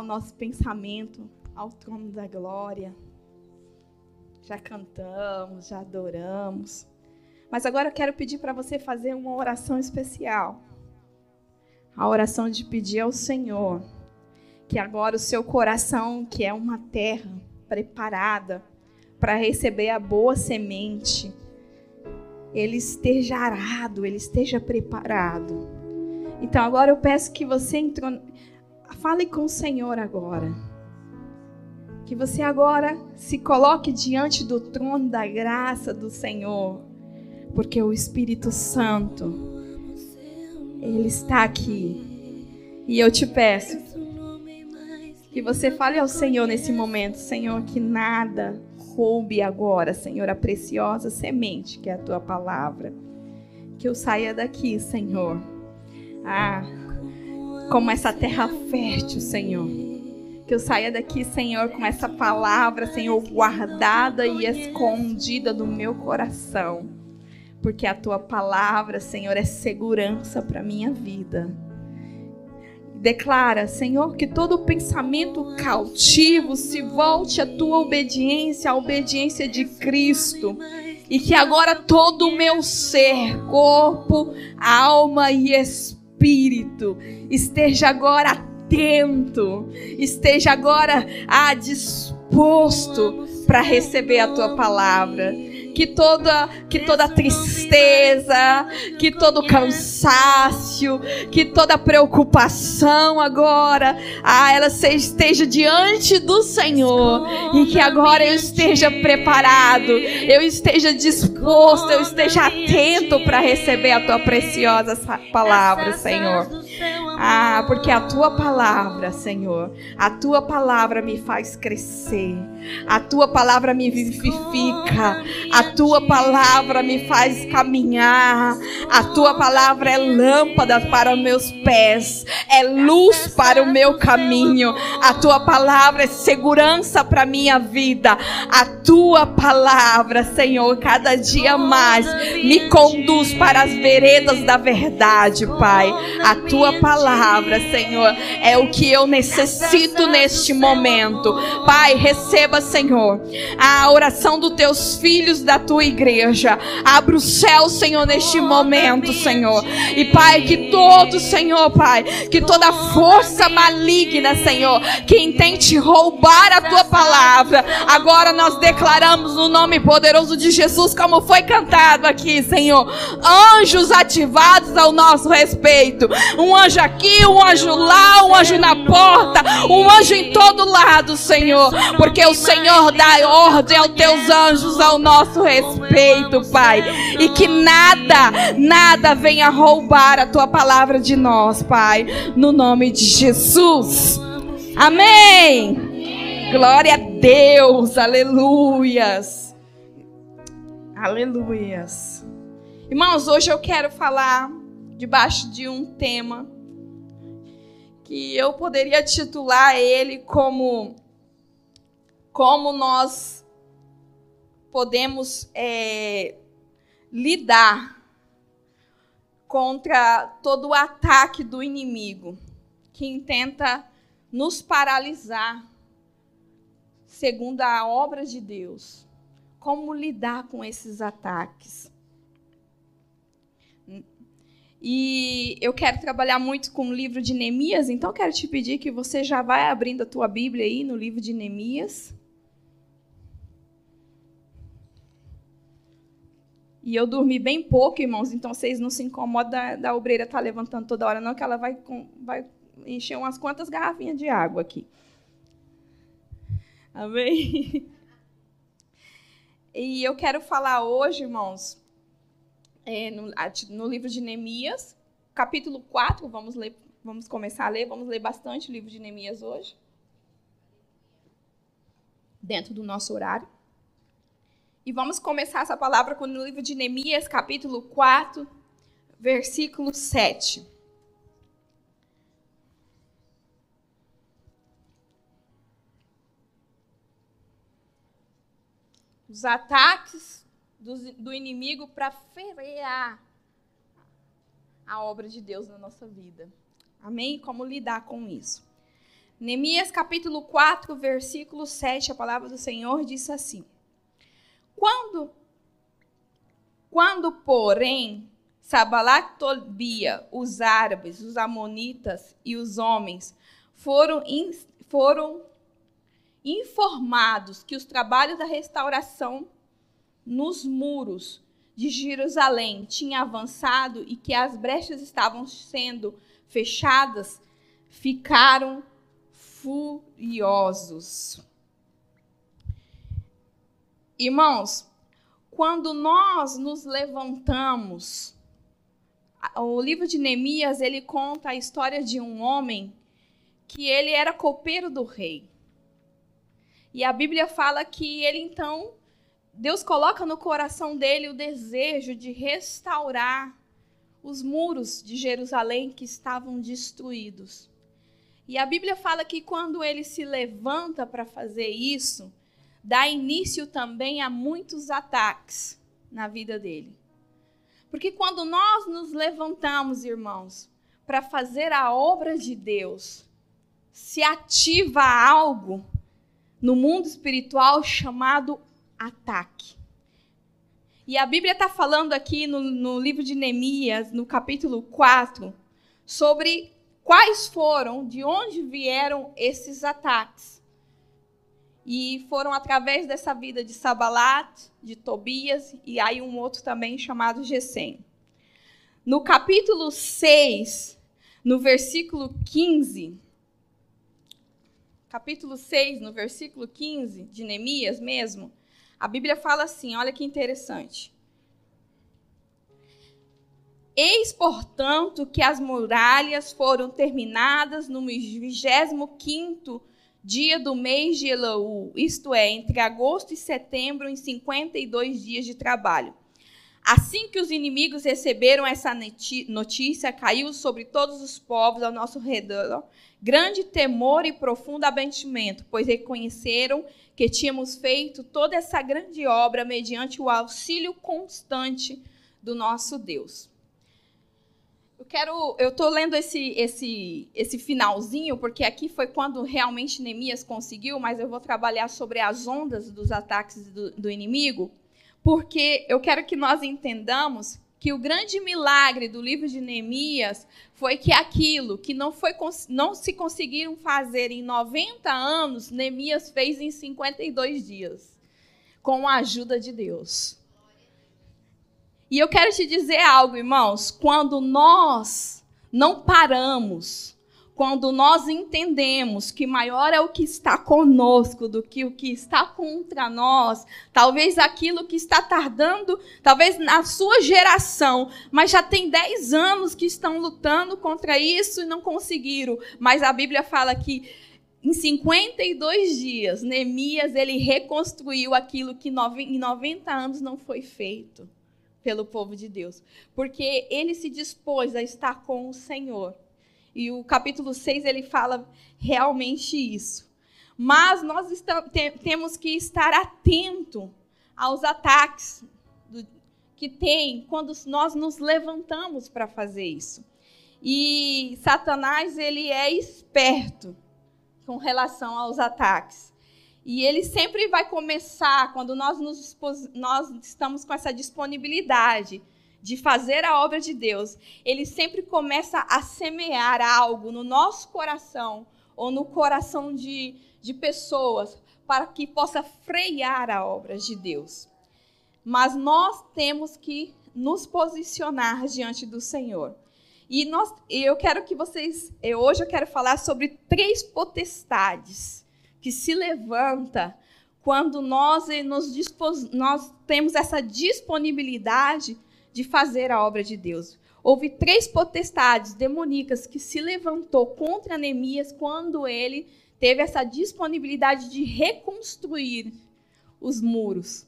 o nosso pensamento ao trono da glória. Já cantamos, já adoramos. Mas agora eu quero pedir para você fazer uma oração especial. A oração de pedir ao Senhor que agora o seu coração, que é uma terra preparada para receber a boa semente, ele esteja arado, ele esteja preparado. Então agora eu peço que você fale com o Senhor agora. Que você agora se coloque diante do trono da graça do Senhor, porque o Espírito Santo ele está aqui. E eu te peço que você fale ao Senhor nesse momento, Senhor, que nada roube agora, Senhor, a preciosa semente que é a tua palavra. Que eu saia daqui, Senhor. Ah, como essa terra fértil, Senhor. Que eu saia daqui, Senhor, com essa palavra, Senhor, guardada e escondida no meu coração. Porque a tua palavra, Senhor, é segurança para minha vida. Declara, Senhor, que todo pensamento cautivo se volte à tua obediência, à obediência de Cristo. E que agora todo o meu ser, corpo, alma e espírito esteja agora atento, esteja agora ah, disposto para receber a tua palavra que toda, que toda tristeza, que todo cansaço, que toda preocupação agora, ah, ela esteja diante do Senhor e que agora eu esteja preparado, eu esteja disposto, eu esteja atento para receber a tua preciosa palavra, Senhor. Ah, porque a tua palavra, Senhor, a tua palavra me faz crescer. A tua palavra me vivifica. A tua palavra me faz caminhar. A tua palavra é lâmpada para os meus pés, é luz para o meu caminho. A tua palavra é segurança para minha vida. A tua palavra, Senhor, cada dia mais me conduz para as veredas da verdade, Pai. A tua palavra, Senhor, é o que eu necessito neste momento. Pai, receba, Senhor, a oração dos teus filhos da tua igreja. Abra o céu, Senhor, neste momento, Senhor. E, Pai, que todo, Senhor, Pai, que toda força maligna, Senhor, que intente roubar a tua palavra, agora nós declaramos no nome poderoso de Jesus, como foi cantado aqui, Senhor. Anjos ativados ao nosso respeito. Um anjo aqui, um anjo lá, um anjo na porta, um anjo em todo lado, Senhor. Porque o Senhor dá ordem aos teus anjos ao nosso respeito, Pai. E que nada, nada venha roubar a tua palavra de nós, Pai. No nome de Jesus. Amém. Glória a Deus. Aleluias. Aleluias. Irmãos, hoje eu quero falar debaixo de um tema que eu poderia titular ele como como nós podemos é, lidar contra todo o ataque do inimigo que intenta nos paralisar, segundo a obra de Deus. Como lidar com esses ataques? E eu quero trabalhar muito com o livro de Neemias, então quero te pedir que você já vai abrindo a tua Bíblia aí no livro de Neemias. E eu dormi bem pouco, irmãos, então vocês não se incomodam da, da obreira estar tá levantando toda hora, não, que ela vai, vai encher umas quantas garrafinhas de água aqui. Amém? E eu quero falar hoje, irmãos, é, no, no, livro de Neemias, capítulo 4, vamos ler, vamos começar a ler, vamos ler bastante o livro de Neemias hoje. Dentro do nosso horário. E vamos começar essa palavra com o livro de Neemias, capítulo 4, versículo 7. Os ataques do, do inimigo para frear a obra de Deus na nossa vida. Amém? Como lidar com isso? Neemias capítulo 4, versículo 7, a palavra do Senhor diz assim: Quando, quando porém, Sabalat Tobia, os árabes, os amonitas e os homens foram, in, foram informados que os trabalhos da restauração nos muros de Jerusalém tinham avançado e que as brechas estavam sendo fechadas, ficaram furiosos. Irmãos, quando nós nos levantamos, o livro de Neemias, ele conta a história de um homem que ele era copeiro do rei. E a Bíblia fala que ele então Deus coloca no coração dele o desejo de restaurar os muros de Jerusalém que estavam destruídos. E a Bíblia fala que quando ele se levanta para fazer isso, dá início também a muitos ataques na vida dele. Porque quando nós nos levantamos, irmãos, para fazer a obra de Deus, se ativa algo no mundo espiritual chamado ataque. E a Bíblia está falando aqui no, no livro de Neemias, no capítulo 4, sobre quais foram, de onde vieram esses ataques. E foram através dessa vida de Sabalat, de Tobias e aí um outro também chamado Gesem. No capítulo 6, no versículo 15, capítulo 6, no versículo 15 de Neemias mesmo, a Bíblia fala assim, olha que interessante. Eis, portanto, que as muralhas foram terminadas no 25 dia do mês de Elaú, isto é, entre agosto e setembro, em 52 dias de trabalho. Assim que os inimigos receberam essa notícia, caiu sobre todos os povos ao nosso redor grande temor e profundo abatimento, pois reconheceram que tínhamos feito toda essa grande obra mediante o auxílio constante do nosso Deus. Quero, eu estou lendo esse, esse, esse finalzinho, porque aqui foi quando realmente Neemias conseguiu, mas eu vou trabalhar sobre as ondas dos ataques do, do inimigo, porque eu quero que nós entendamos que o grande milagre do livro de Neemias foi que aquilo que não, foi, não se conseguiram fazer em 90 anos, Neemias fez em 52 dias, com a ajuda de Deus. E eu quero te dizer algo, irmãos. Quando nós não paramos, quando nós entendemos que maior é o que está conosco do que o que está contra nós, talvez aquilo que está tardando, talvez na sua geração, mas já tem 10 anos que estão lutando contra isso e não conseguiram. Mas a Bíblia fala que em 52 dias, Neemias ele reconstruiu aquilo que em 90 anos não foi feito pelo povo de Deus, porque ele se dispôs a estar com o Senhor. E o capítulo 6 ele fala realmente isso. Mas nós estamos, temos que estar atento aos ataques do, que tem quando nós nos levantamos para fazer isso. E Satanás ele é esperto com relação aos ataques. E ele sempre vai começar, quando nós, nos, nós estamos com essa disponibilidade de fazer a obra de Deus, ele sempre começa a semear algo no nosso coração ou no coração de, de pessoas para que possa frear a obra de Deus. Mas nós temos que nos posicionar diante do Senhor. E nós, eu quero que vocês, hoje eu quero falar sobre três potestades que se levanta quando nós, nos dispos, nós temos essa disponibilidade de fazer a obra de Deus. Houve três potestades demoníacas que se levantou contra Neemias quando ele teve essa disponibilidade de reconstruir os muros.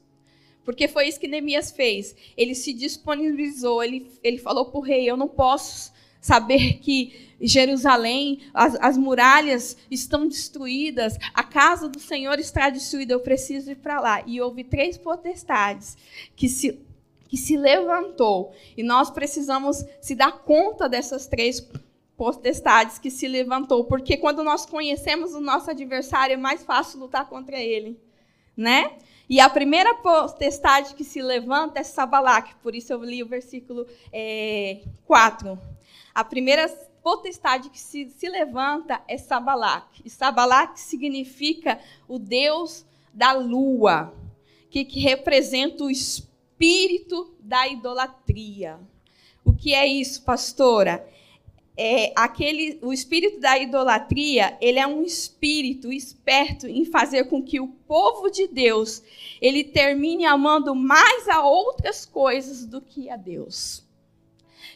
Porque foi isso que Neemias fez. Ele se disponibilizou, ele, ele falou para o rei: Eu não posso saber que Jerusalém, as, as muralhas estão destruídas, a casa do Senhor está destruída, eu preciso ir para lá. E houve três potestades que se, que se levantou. E nós precisamos se dar conta dessas três potestades que se levantou, porque quando nós conhecemos o nosso adversário é mais fácil lutar contra ele, né? E a primeira potestade que se levanta é Sabalac, por isso eu li o versículo é, 4. A primeira potestade que se, se levanta é Sabalac. E Sabalac significa o Deus da lua, que, que representa o espírito da idolatria. O que é isso, pastora? É, aquele, o espírito da idolatria, ele é um espírito esperto em fazer com que o povo de Deus ele termine amando mais a outras coisas do que a Deus.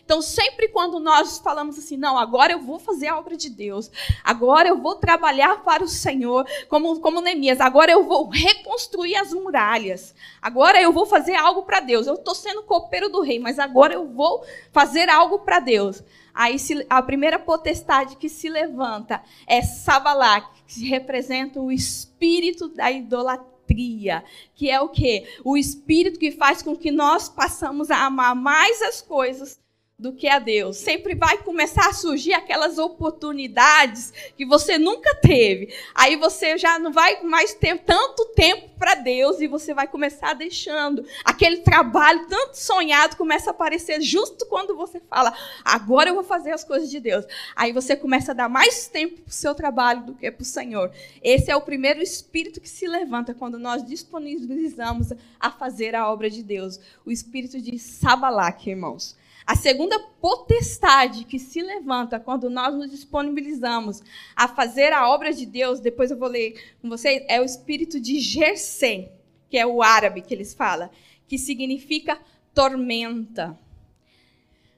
Então, sempre quando nós falamos assim, não, agora eu vou fazer a obra de Deus, agora eu vou trabalhar para o Senhor, como, como Neemias, agora eu vou reconstruir as muralhas, agora eu vou fazer algo para Deus. Eu estou sendo copeiro do rei, mas agora eu vou fazer algo para Deus. Aí a primeira potestade que se levanta é Sabalá, que representa o espírito da idolatria, que é o quê? O espírito que faz com que nós passamos a amar mais as coisas do que a Deus. Sempre vai começar a surgir aquelas oportunidades que você nunca teve. Aí você já não vai mais ter tanto tempo para Deus e você vai começar deixando. Aquele trabalho tanto sonhado começa a aparecer justo quando você fala: agora eu vou fazer as coisas de Deus. Aí você começa a dar mais tempo para o seu trabalho do que para o Senhor. Esse é o primeiro espírito que se levanta quando nós disponibilizamos a fazer a obra de Deus. O espírito de Sabalac, irmãos. A segunda potestade que se levanta quando nós nos disponibilizamos a fazer a obra de Deus, depois eu vou ler com vocês, é o espírito de Gersem, que é o árabe que eles falam, que significa tormenta.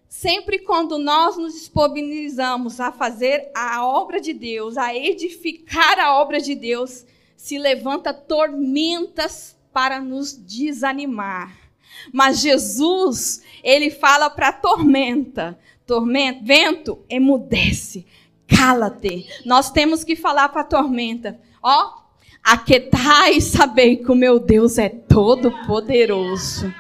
Sempre quando nós nos disponibilizamos a fazer a obra de Deus, a edificar a obra de Deus, se levanta tormentas para nos desanimar. Mas Jesus, ele fala para a tormenta, tormenta, vento, emudece, cala-te. Nós temos que falar para a tormenta, ó, aquetai e sabei que o meu Deus é todo poderoso.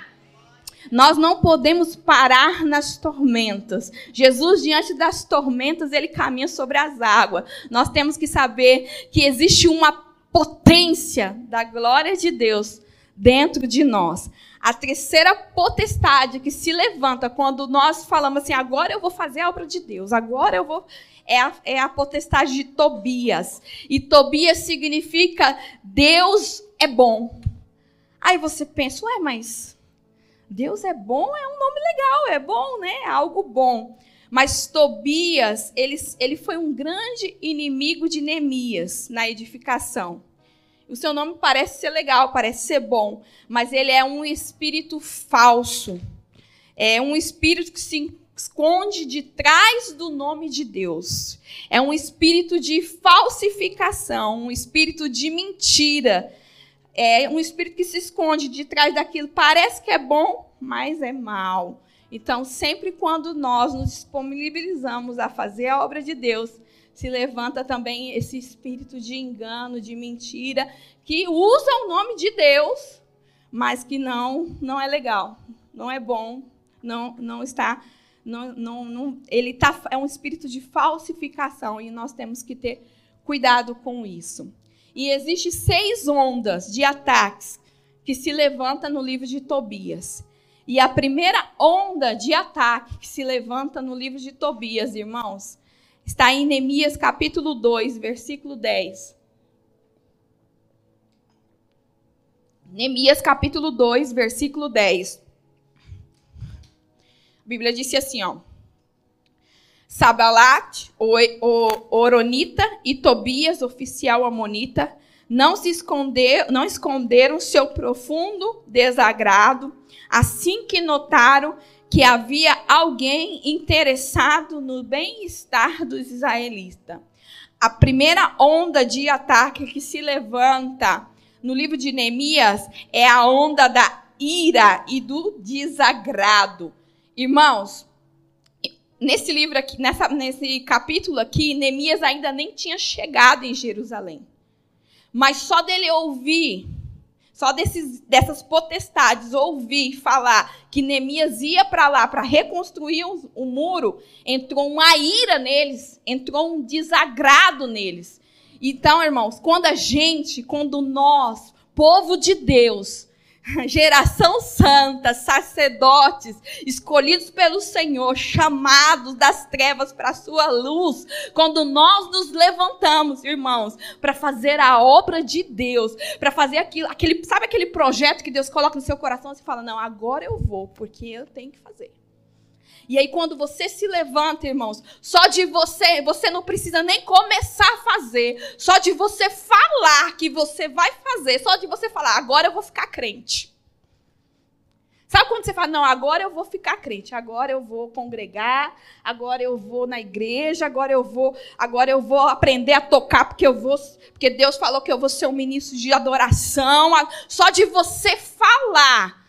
Nós não podemos parar nas tormentas. Jesus, diante das tormentas, ele caminha sobre as águas. Nós temos que saber que existe uma potência da glória de Deus dentro de nós. A terceira potestade que se levanta quando nós falamos assim, agora eu vou fazer a obra de Deus, agora eu vou. É a, é a potestade de Tobias. E Tobias significa Deus é bom. Aí você pensa, ué, mas Deus é bom é um nome legal, é bom, né? É algo bom. Mas Tobias, ele, ele foi um grande inimigo de Neemias na edificação. O seu nome parece ser legal, parece ser bom, mas ele é um espírito falso. É um espírito que se esconde de trás do nome de Deus. É um espírito de falsificação, um espírito de mentira. É um espírito que se esconde de trás daquilo. Parece que é bom, mas é mal. Então, sempre quando nós nos disponibilizamos a fazer a obra de Deus, se levanta também esse espírito de engano, de mentira, que usa o nome de Deus, mas que não não é legal, não é bom, não não está não, não, não ele tá é um espírito de falsificação e nós temos que ter cuidado com isso. E existe seis ondas de ataques que se levanta no livro de Tobias. E a primeira onda de ataque que se levanta no livro de Tobias, irmãos, Está em Neemias capítulo 2, versículo 10. Neemias capítulo 2, versículo 10. A Bíblia disse assim, ó. Sabalat, o, o Oronita e Tobias, oficial amonita, não se esconder, não esconderam seu profundo desagrado, assim que notaram que havia alguém interessado no bem-estar dos israelitas. A primeira onda de ataque que se levanta no livro de Neemias é a onda da ira e do desagrado. Irmãos, nesse livro aqui, nessa, nesse capítulo aqui, Neemias ainda nem tinha chegado em Jerusalém. Mas só dele ouvir só desses, dessas potestades ouvir falar que Neemias ia para lá para reconstruir o, o muro, entrou uma ira neles, entrou um desagrado neles. Então, irmãos, quando a gente, quando nós, povo de Deus, geração santa, sacerdotes, escolhidos pelo Senhor, chamados das trevas para a sua luz, quando nós nos levantamos, irmãos, para fazer a obra de Deus, para fazer aquilo, aquele, sabe aquele projeto que Deus coloca no seu coração, você fala: "Não, agora eu vou, porque eu tenho que fazer". E aí, quando você se levanta, irmãos, só de você, você não precisa nem começar a fazer, só de você falar que você vai fazer, só de você falar, agora eu vou ficar crente. Sabe quando você fala, não, agora eu vou ficar crente, agora eu vou congregar, agora eu vou na igreja, agora eu vou, agora eu vou aprender a tocar porque eu vou, porque Deus falou que eu vou ser um ministro de adoração. Só de você falar,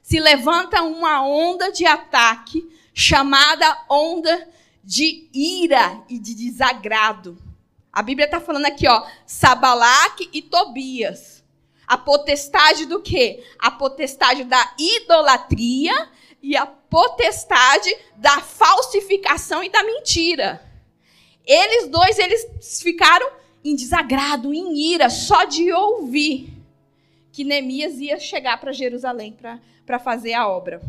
se levanta uma onda de ataque chamada onda de ira e de desagrado. A Bíblia está falando aqui, ó, Sabalaque e Tobias. A potestade do quê? A potestade da idolatria e a potestade da falsificação e da mentira. Eles dois, eles ficaram em desagrado, em ira, só de ouvir que Neemias ia chegar para Jerusalém para fazer a obra.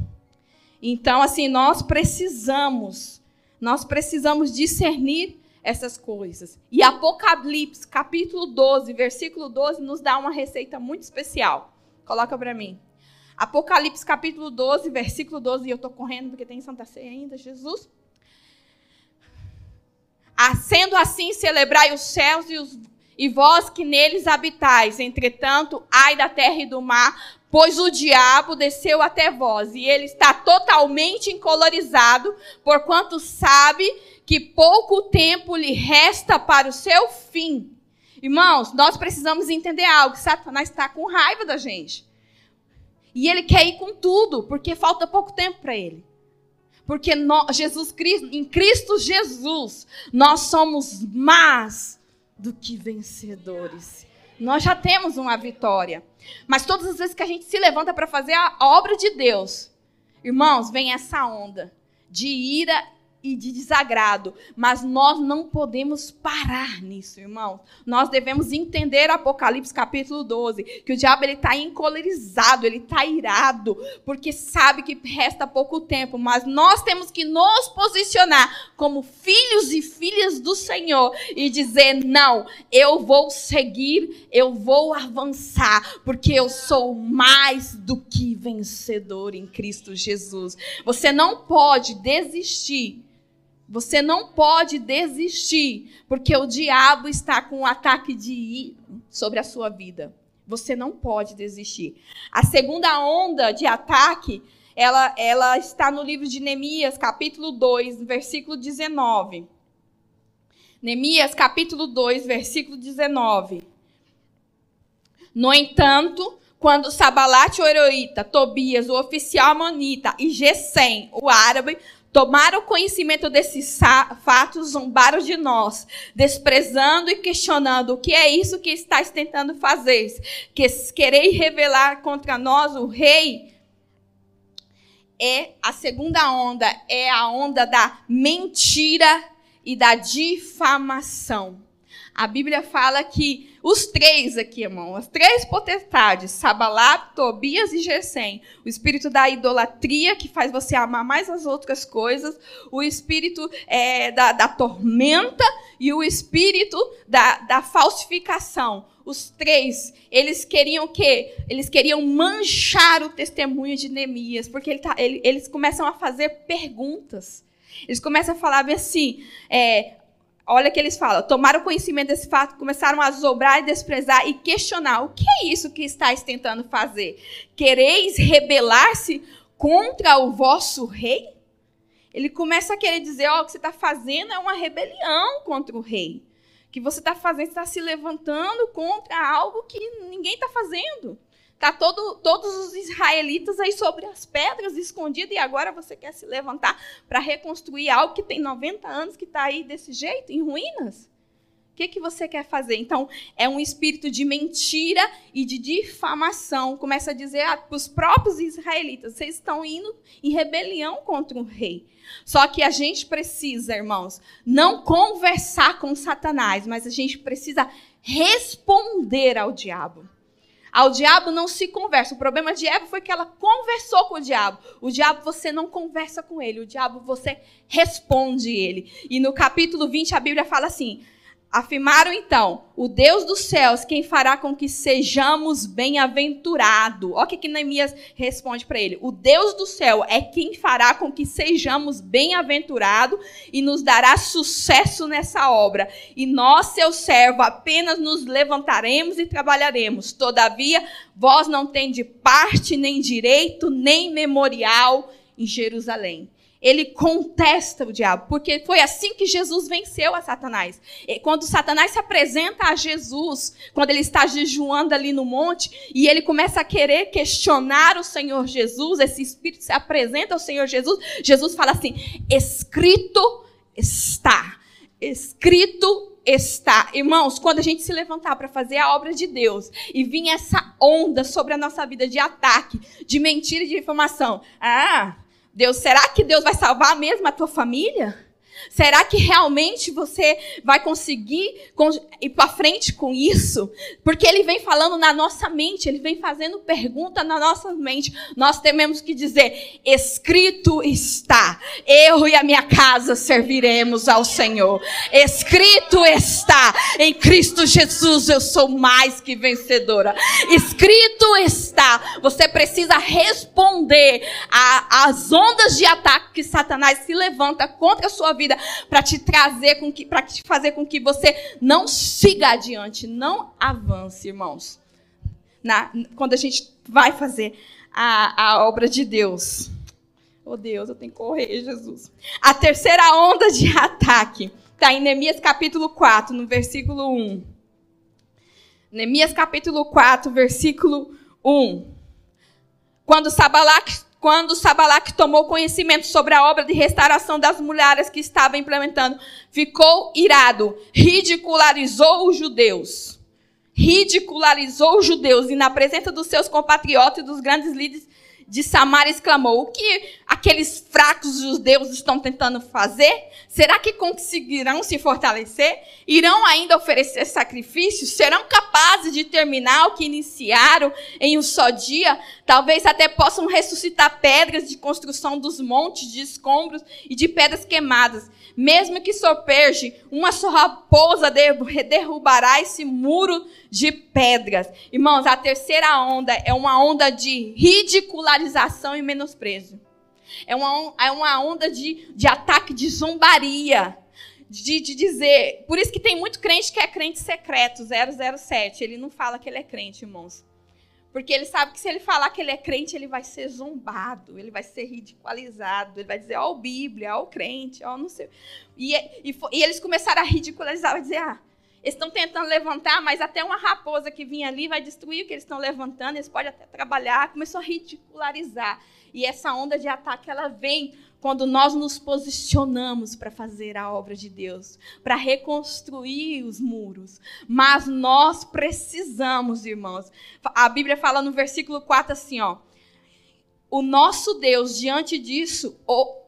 Então, assim, nós precisamos, nós precisamos discernir essas coisas. E Apocalipse, capítulo 12, versículo 12, nos dá uma receita muito especial. Coloca para mim. Apocalipse, capítulo 12, versículo 12, e eu estou correndo porque tem Santa Ceia ainda, Jesus. Ah, sendo assim, celebrai os céus e, os, e vós que neles habitais. Entretanto, ai da terra e do mar, Pois o diabo desceu até vós, e ele está totalmente encolorizado, porquanto sabe que pouco tempo lhe resta para o seu fim. Irmãos, nós precisamos entender algo: Satanás está com raiva da gente. E ele quer ir com tudo, porque falta pouco tempo para ele. Porque nós, Jesus Cristo, em Cristo Jesus, nós somos mais do que vencedores. Nós já temos uma vitória. Mas todas as vezes que a gente se levanta para fazer a obra de Deus, irmãos, vem essa onda de ira e de desagrado, mas nós não podemos parar nisso, irmão. Nós devemos entender Apocalipse capítulo 12, que o diabo ele está encolerizado, ele está irado, porque sabe que resta pouco tempo, mas nós temos que nos posicionar como filhos e filhas do Senhor e dizer: não, eu vou seguir, eu vou avançar, porque eu sou mais do que vencedor em Cristo Jesus. Você não pode desistir você não pode desistir, porque o diabo está com um ataque de sobre a sua vida. Você não pode desistir. A segunda onda de ataque, ela, ela está no livro de Neemias, capítulo 2, versículo 19. Neemias, capítulo 2, versículo 19. No entanto, quando Sabalate, o Heroíta, Tobias, o oficial amonita, e Gesem, o árabe, Tomaram conhecimento desses fatos, zombaram de nós, desprezando e questionando o que é isso que estás tentando fazer. Que quereis revelar contra nós o rei. É a segunda onda, é a onda da mentira e da difamação. A Bíblia fala que os três aqui, irmão, as três potestades, Sabalá, Tobias e Gesem, o espírito da idolatria, que faz você amar mais as outras coisas, o espírito é, da, da, tormenta e o espírito da, da falsificação. Os três, eles queriam o quê? Eles queriam manchar o testemunho de Neemias, porque ele tá, ele, eles começam a fazer perguntas. Eles começam a falar assim, é, Olha que eles falam: tomaram conhecimento desse fato, começaram a zobrar e desprezar e questionar: o que é isso que estáis tentando fazer? Quereis rebelar-se contra o vosso rei? Ele começa a querer dizer: ó, oh, o que você está fazendo é uma rebelião contra o rei. O que você está fazendo, está se levantando contra algo que ninguém está fazendo. Tá todo, todos os israelitas aí sobre as pedras escondidos e agora você quer se levantar para reconstruir algo que tem 90 anos que está aí desse jeito, em ruínas? que, que você quer fazer? Então, é um espírito de mentira e de difamação. Começa a dizer para os próprios israelitas: vocês estão indo em rebelião contra o rei. Só que a gente precisa, irmãos, não conversar com Satanás, mas a gente precisa responder ao diabo. Ao diabo não se conversa. O problema de Eva foi que ela conversou com o diabo. O diabo você não conversa com ele, o diabo você responde ele. E no capítulo 20 a Bíblia fala assim: Afirmaram então: o Deus dos céus, quem fará com que sejamos bem-aventurados. Olha o que, que Neemias responde para ele: o Deus do céu é quem fará com que sejamos bem-aventurados e nos dará sucesso nessa obra. E nós, seu servo, apenas nos levantaremos e trabalharemos. Todavia, vós não tendes parte, nem direito, nem memorial em Jerusalém ele contesta o diabo, porque foi assim que Jesus venceu a Satanás. E quando Satanás se apresenta a Jesus, quando ele está jejuando ali no monte, e ele começa a querer questionar o Senhor Jesus, esse espírito se apresenta ao Senhor Jesus, Jesus fala assim: escrito está. Escrito está. Irmãos, quando a gente se levantar para fazer a obra de Deus e vir essa onda sobre a nossa vida de ataque, de mentira e de informação, ah, Deus, será que Deus vai salvar mesmo a tua família? Será que realmente você vai conseguir ir para frente com isso? Porque ele vem falando na nossa mente, ele vem fazendo pergunta na nossa mente. Nós temos que dizer: escrito está, eu e a minha casa serviremos ao Senhor. Escrito está, em Cristo Jesus eu sou mais que vencedora. Escrito está, você precisa responder às ondas de ataque que Satanás se levanta contra a sua vida vida para te trazer com que para te fazer com que você não siga adiante, não avance, irmãos. Na, quando a gente vai fazer a, a obra de Deus. Oh Deus, eu tenho que correr, Jesus. A terceira onda de ataque está em Neemias capítulo 4, no versículo 1. Neemias capítulo 4, versículo 1. Quando Sabalac quando Sabalac tomou conhecimento sobre a obra de restauração das mulheres que estava implementando, ficou irado, ridicularizou os judeus. Ridicularizou os judeus e na presença dos seus compatriotas e dos grandes líderes de Samaria exclamou: O que aqueles fracos judeus estão tentando fazer? Será que conseguirão se fortalecer? Irão ainda oferecer sacrifícios? Serão capazes de terminar o que iniciaram em um só dia? Talvez até possam ressuscitar pedras de construção dos montes de escombros e de pedras queimadas. Mesmo que soperge, uma só raposa derrubará esse muro de pedras. Irmãos, a terceira onda é uma onda de ridicularização e menosprezo. É uma, é uma onda de, de ataque, de zombaria. De, de, dizer. Por isso que tem muito crente que é crente secreto, 007. Ele não fala que ele é crente, irmãos. Porque ele sabe que se ele falar que ele é crente, ele vai ser zombado, ele vai ser ridicularizado, ele vai dizer, ó, oh, Bíblia, ó, oh, crente, ó, oh, não sei. E, e, e, eles começaram a ridicularizar, vai dizer, ah, eles estão tentando levantar, mas até uma raposa que vinha ali vai destruir o que eles estão levantando, eles podem até trabalhar. Começou a ridicularizar. E essa onda de ataque, ela vem quando nós nos posicionamos para fazer a obra de Deus, para reconstruir os muros. Mas nós precisamos, irmãos. A Bíblia fala no versículo 4 assim, ó. O nosso Deus, diante disso,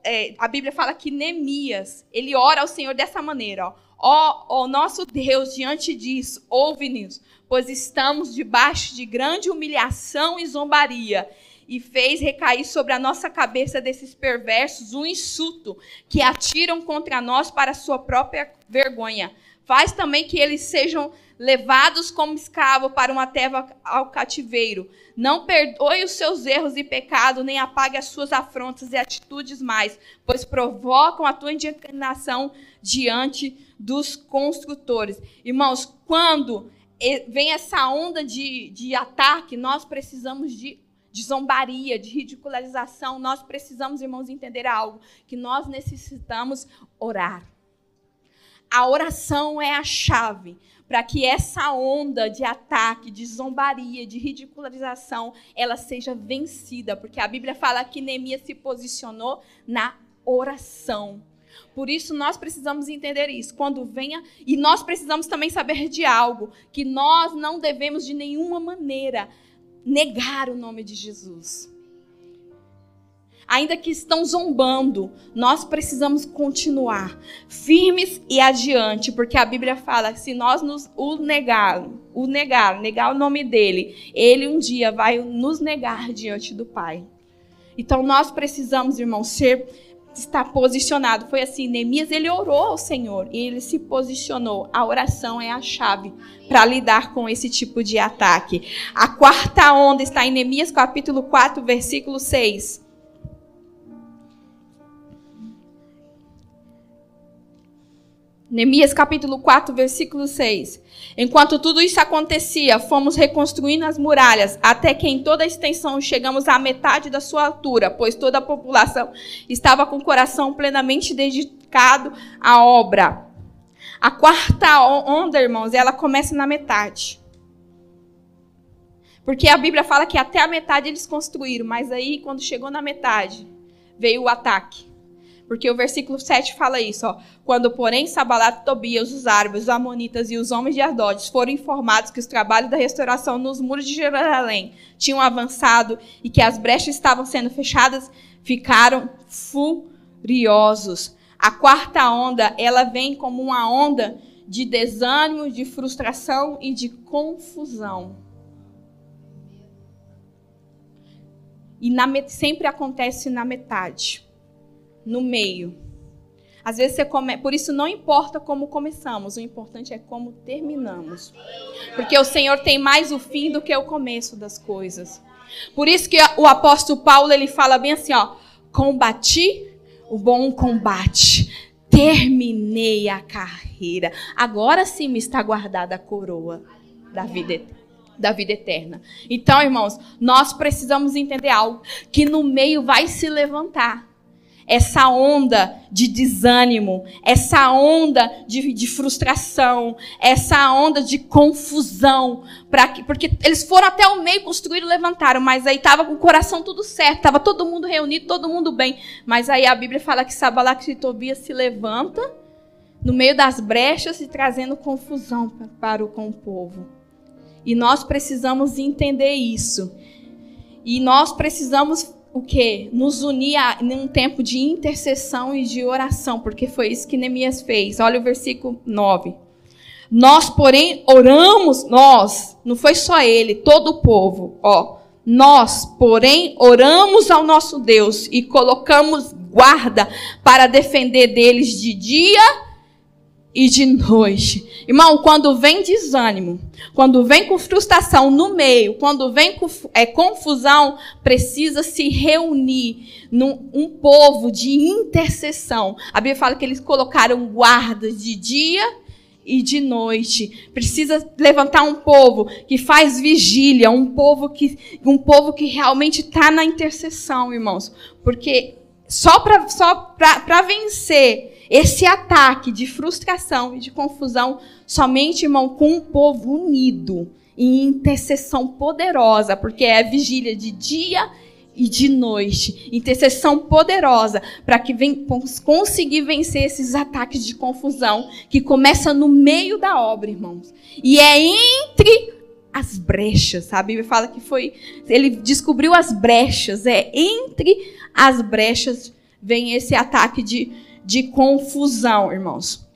é, a Bíblia fala que Neemias, ele ora ao Senhor dessa maneira, ó. Ó, ó nosso Deus, diante disso, ouve-nos, pois estamos debaixo de grande humilhação e zombaria e fez recair sobre a nossa cabeça desses perversos um insulto que atiram contra nós para sua própria vergonha. Faz também que eles sejam levados como escravo para uma terra ao cativeiro. Não perdoe os seus erros e pecados, nem apague as suas afrontas e atitudes mais, pois provocam a tua indignação diante dos construtores. Irmãos, quando vem essa onda de, de ataque, nós precisamos de de zombaria, de ridicularização, nós precisamos, irmãos, entender algo: que nós necessitamos orar. A oração é a chave para que essa onda de ataque, de zombaria, de ridicularização, ela seja vencida, porque a Bíblia fala que Neemias se posicionou na oração. Por isso nós precisamos entender isso. Quando venha, e nós precisamos também saber de algo que nós não devemos de nenhuma maneira negar o nome de Jesus. Ainda que estão zombando, nós precisamos continuar firmes e adiante, porque a Bíblia fala que se nós nos o negar, o negar, negar o nome dele, ele um dia vai nos negar diante do Pai. Então nós precisamos, irmãos, ser estar posicionado. Foi assim, Neemias ele orou ao Senhor e ele se posicionou. A oração é a chave para lidar com esse tipo de ataque. A quarta onda está em Neemias capítulo 4, versículo 6. Neemias capítulo 4, versículo 6. Enquanto tudo isso acontecia, fomos reconstruindo as muralhas, até que em toda a extensão chegamos à metade da sua altura, pois toda a população estava com o coração plenamente dedicado à obra. A quarta onda, irmãos, ela começa na metade. Porque a Bíblia fala que até a metade eles construíram, mas aí, quando chegou na metade, veio o ataque. Porque o versículo 7 fala isso, ó. Quando, porém, Sabalat, Tobias, os árabes, os amonitas e os homens de Ardodes foram informados que os trabalhos da restauração nos muros de Jerusalém tinham avançado e que as brechas estavam sendo fechadas, ficaram furiosos. A quarta onda, ela vem como uma onda de desânimo, de frustração e de confusão. E na, sempre acontece na metade no meio. Às vezes você come... Por isso não importa como começamos, o importante é como terminamos. Porque o Senhor tem mais o fim do que o começo das coisas. Por isso que o apóstolo Paulo ele fala bem assim, ó: "Combati o bom combate, terminei a carreira. Agora sim me está guardada a coroa da vida da vida eterna. Então, irmãos, nós precisamos entender algo que no meio vai se levantar essa onda de desânimo, essa onda de, de frustração, essa onda de confusão. Que, porque eles foram até o meio, construíram e levantaram, mas aí estava com o coração tudo certo, estava todo mundo reunido, todo mundo bem. Mas aí a Bíblia fala que Sabalac e Tobias se levanta no meio das brechas e trazendo confusão para o, com o povo. E nós precisamos entender isso. E nós precisamos o que? Nos unir em um tempo de intercessão e de oração, porque foi isso que Neemias fez. Olha o versículo 9. Nós, porém, oramos, nós, não foi só ele, todo o povo, ó. Nós, porém, oramos ao nosso Deus e colocamos guarda para defender deles de dia e de noite. Irmão, quando vem desânimo, quando vem com frustração no meio, quando vem com é, confusão, precisa se reunir num um povo de intercessão. A Bíblia fala que eles colocaram guardas de dia e de noite. Precisa levantar um povo que faz vigília, um povo que, um povo que realmente está na intercessão, irmãos. Porque só para só vencer esse ataque de frustração e de confusão, somente, irmão, com um povo unido, em intercessão poderosa, porque é vigília de dia e de noite. Intercessão poderosa para que vem, conseguir vencer esses ataques de confusão que começa no meio da obra, irmãos. E é entre as brechas. A Bíblia fala que foi. Ele descobriu as brechas. É entre as brechas vem esse ataque de de confusão, irmãos.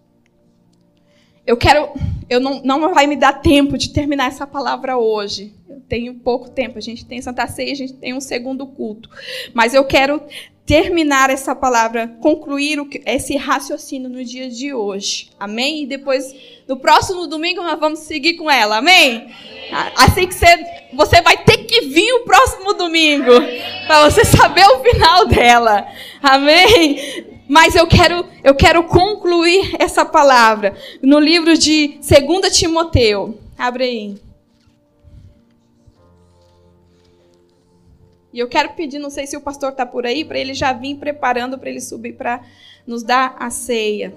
Eu quero, eu não, não vai me dar tempo de terminar essa palavra hoje. Eu tenho pouco tempo. A gente tem Santa Ceia, a gente tem um segundo culto. Mas eu quero terminar essa palavra, concluir o, esse raciocínio no dia de hoje. Amém? E depois, no próximo domingo, nós vamos seguir com ela. Amém? Assim que você, você vai ter que vir o próximo domingo para você saber o final dela. Amém? Mas eu quero, eu quero concluir essa palavra no livro de 2 Timoteu. Abre aí. E eu quero pedir, não sei se o pastor está por aí, para ele já vir preparando para ele subir para nos dar a ceia.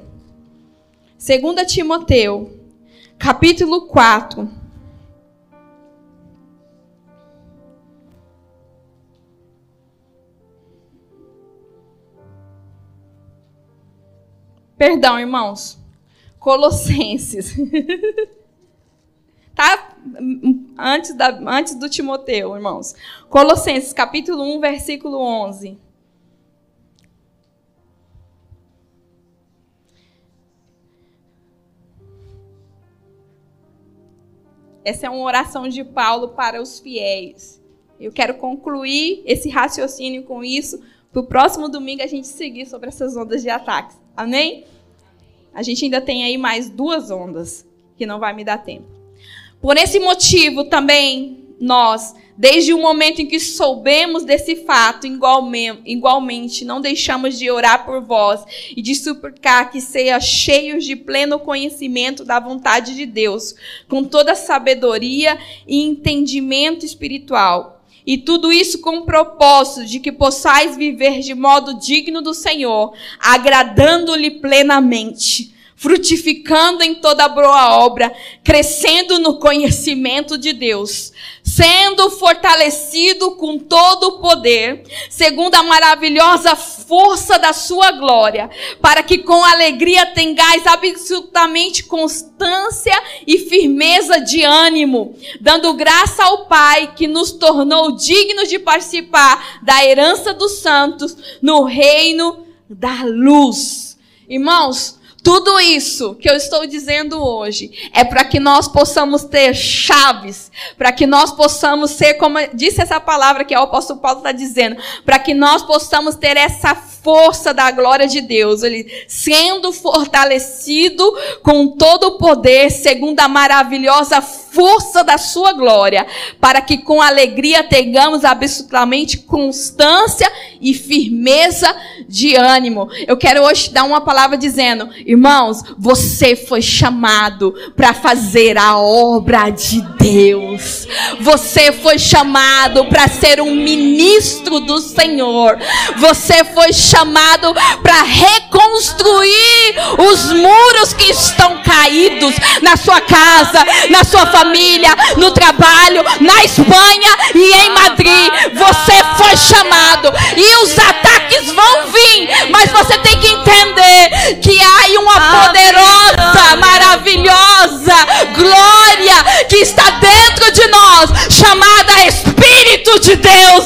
2 Timoteu, capítulo 4. Perdão, irmãos. Colossenses. tá? Antes, da, antes do Timoteu, irmãos. Colossenses, capítulo 1, versículo 11. Essa é uma oração de Paulo para os fiéis. Eu quero concluir esse raciocínio com isso, para o próximo domingo a gente seguir sobre essas ondas de ataques. Amém? A gente ainda tem aí mais duas ondas, que não vai me dar tempo. Por esse motivo também, nós, desde o momento em que soubemos desse fato, igualmente não deixamos de orar por vós e de suplicar que seja cheios de pleno conhecimento da vontade de Deus, com toda sabedoria e entendimento espiritual. E tudo isso com o propósito de que possais viver de modo digno do Senhor, agradando-lhe plenamente frutificando em toda boa obra, crescendo no conhecimento de Deus, sendo fortalecido com todo o poder, segundo a maravilhosa força da sua glória, para que com alegria tenhais absolutamente constância e firmeza de ânimo, dando graça ao Pai que nos tornou dignos de participar da herança dos santos no reino da luz. Irmãos, tudo isso que eu estou dizendo hoje é para que nós possamos ter chaves, para que nós possamos ser, como disse essa palavra que o apóstolo Paulo está dizendo, para que nós possamos ter essa força da glória de Deus, ele sendo fortalecido com todo o poder, segundo a maravilhosa força da sua glória, para que com alegria tenhamos absolutamente constância e firmeza de ânimo. Eu quero hoje dar uma palavra dizendo, irmãos, você foi chamado para fazer a obra de Deus. Você foi chamado para ser um ministro do Senhor. Você foi chamado para reconstruir os muros que estão caídos na sua casa, na sua família, no trabalho, na Espanha e em Madrid. Você foi chamado e os ataques vão vir, mas você tem que entender que há uma poderosa, maravilhosa glória que está dentro de nós, chamada Espírito de Deus.